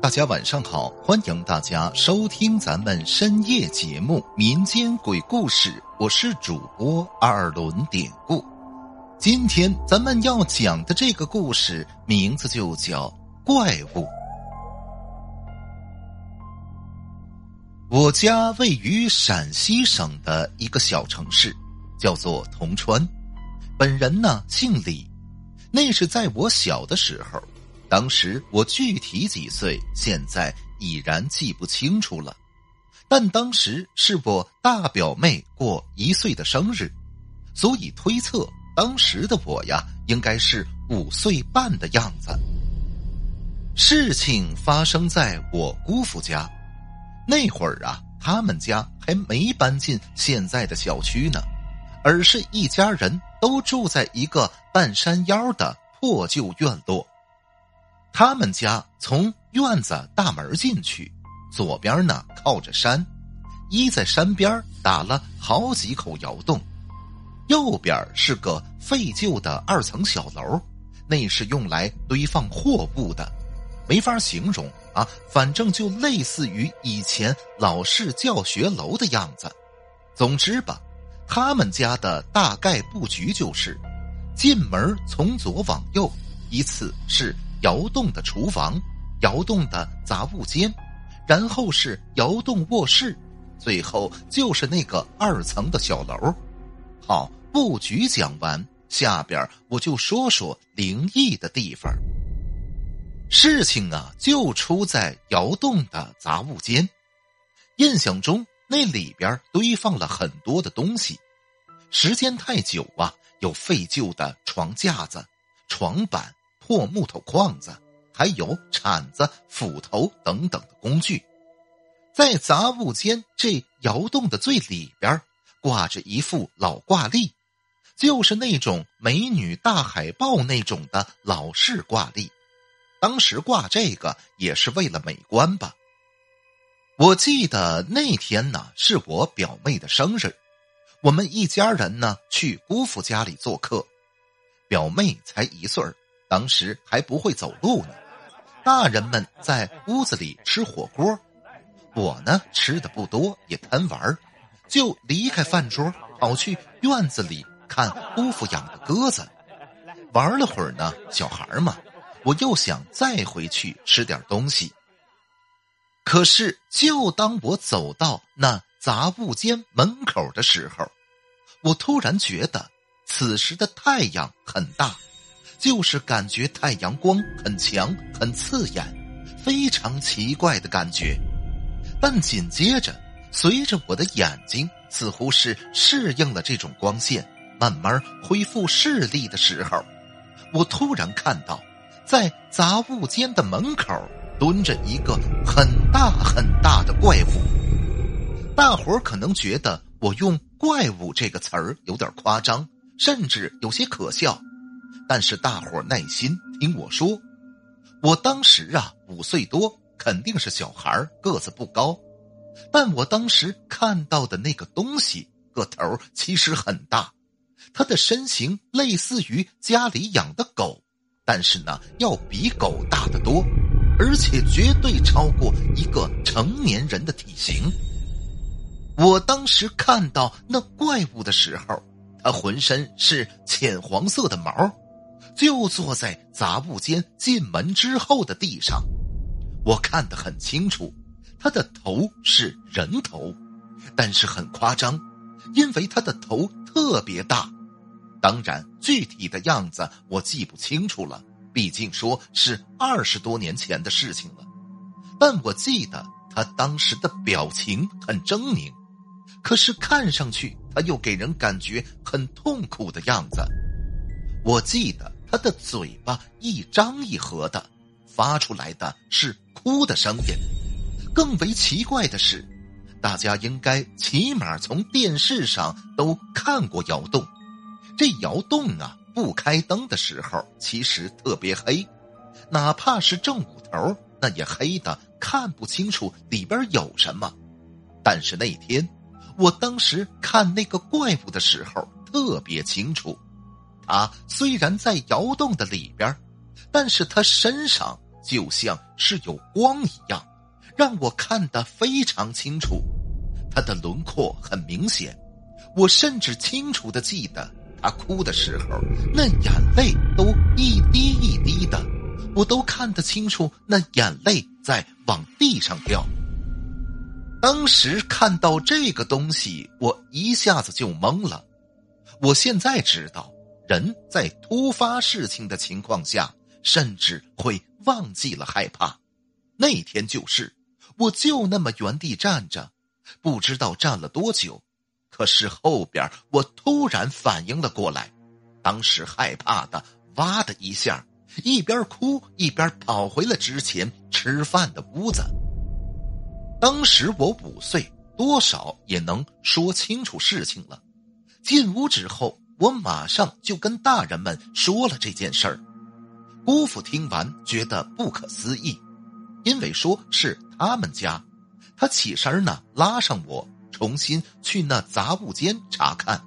大家晚上好，欢迎大家收听咱们深夜节目《民间鬼故事》，我是主播二轮典故。今天咱们要讲的这个故事名字就叫《怪物》。我家位于陕西省的一个小城市，叫做铜川。本人呢姓李，那是在我小的时候。当时我具体几岁，现在已然记不清楚了，但当时是我大表妹过一岁的生日，所以推测当时的我呀，应该是五岁半的样子。事情发生在我姑父家，那会儿啊，他们家还没搬进现在的小区呢，而是一家人都住在一个半山腰的破旧院落。他们家从院子大门进去，左边呢靠着山，依在山边打了好几口窑洞，右边是个废旧的二层小楼，那是用来堆放货物的，没法形容啊，反正就类似于以前老式教学楼的样子。总之吧，他们家的大概布局就是，进门从左往右，依次是。窑洞的厨房，窑洞的杂物间，然后是窑洞卧室，最后就是那个二层的小楼。好，布局讲完，下边我就说说灵异的地方。事情啊，就出在窑洞的杂物间。印象中，那里边堆放了很多的东西，时间太久啊，有废旧的床架子、床板。破木头框子，还有铲子、斧头等等的工具，在杂物间这窑洞的最里边挂着一副老挂历，就是那种美女大海报那种的老式挂历。当时挂这个也是为了美观吧。我记得那天呢是我表妹的生日，我们一家人呢去姑父家里做客，表妹才一岁。当时还不会走路呢，大人们在屋子里吃火锅，我呢吃的不多，也贪玩就离开饭桌，跑去院子里看姑父养的鸽子，玩了会儿呢，小孩嘛，我又想再回去吃点东西。可是，就当我走到那杂物间门口的时候，我突然觉得此时的太阳很大。就是感觉太阳光很强、很刺眼，非常奇怪的感觉。但紧接着，随着我的眼睛似乎是适应了这种光线，慢慢恢复视力的时候，我突然看到，在杂物间的门口蹲着一个很大很大的怪物。大伙儿可能觉得我用“怪物”这个词儿有点夸张，甚至有些可笑。但是大伙耐心听我说，我当时啊五岁多，肯定是小孩个子不高，但我当时看到的那个东西个头其实很大，它的身形类似于家里养的狗，但是呢要比狗大得多，而且绝对超过一个成年人的体型。我当时看到那怪物的时候，它浑身是浅黄色的毛。就坐在杂物间进门之后的地上，我看得很清楚，他的头是人头，但是很夸张，因为他的头特别大。当然，具体的样子我记不清楚了，毕竟说是二十多年前的事情了。但我记得他当时的表情很狰狞，可是看上去他又给人感觉很痛苦的样子。我记得。他的嘴巴一张一合的，发出来的是哭的声音。更为奇怪的是，大家应该起码从电视上都看过窑洞。这窑洞啊，不开灯的时候其实特别黑，哪怕是正午头，那也黑的看不清楚里边有什么。但是那天，我当时看那个怪物的时候特别清楚。啊虽然在窑洞的里边，但是他身上就像是有光一样，让我看得非常清楚。他的轮廓很明显，我甚至清楚的记得他哭的时候，那眼泪都一滴一滴的，我都看得清楚，那眼泪在往地上掉。当时看到这个东西，我一下子就懵了。我现在知道，人在突发事情的情况下，甚至会忘记了害怕。那天就是，我就那么原地站着，不知道站了多久。可是后边我突然反应了过来，当时害怕的哇的一下，一边哭一边跑回了之前吃饭的屋子。当时我五岁，多少也能说清楚事情了。进屋之后，我马上就跟大人们说了这件事儿。姑父听完觉得不可思议，因为说是他们家，他起身呢拉上我，重新去那杂物间查看。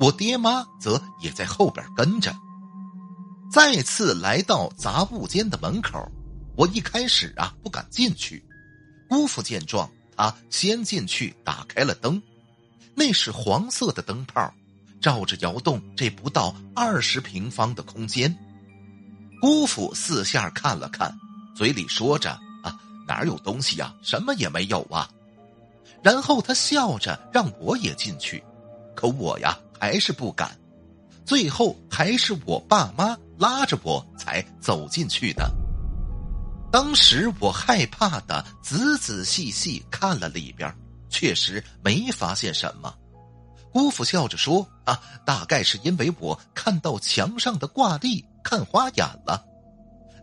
我爹妈则也在后边跟着。再次来到杂物间的门口，我一开始啊不敢进去。姑父见状，他先进去打开了灯，那是黄色的灯泡，照着窑洞这不到二十平方的空间。姑父四下看了看，嘴里说着：“啊，哪有东西呀？什么也没有啊。”然后他笑着让我也进去，可我呀还是不敢。最后还是我爸妈拉着我才走进去的。当时我害怕的仔仔细细看了里边，确实没发现什么。姑父笑着说：“啊，大概是因为我看到墙上的挂历看花眼了。”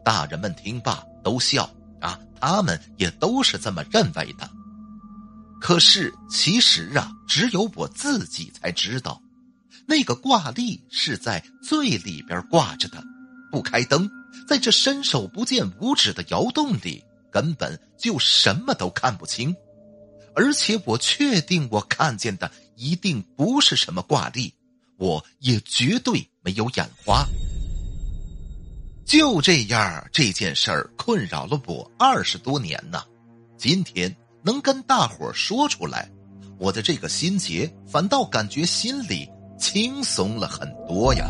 大人们听罢都笑啊，他们也都是这么认为的。可是其实啊，只有我自己才知道，那个挂历是在最里边挂着的，不开灯。在这伸手不见五指的窑洞里，根本就什么都看不清，而且我确定我看见的一定不是什么挂历，我也绝对没有眼花。就这样，这件事儿困扰了我二十多年呢。今天能跟大伙说出来，我的这个心结反倒感觉心里轻松了很多呀。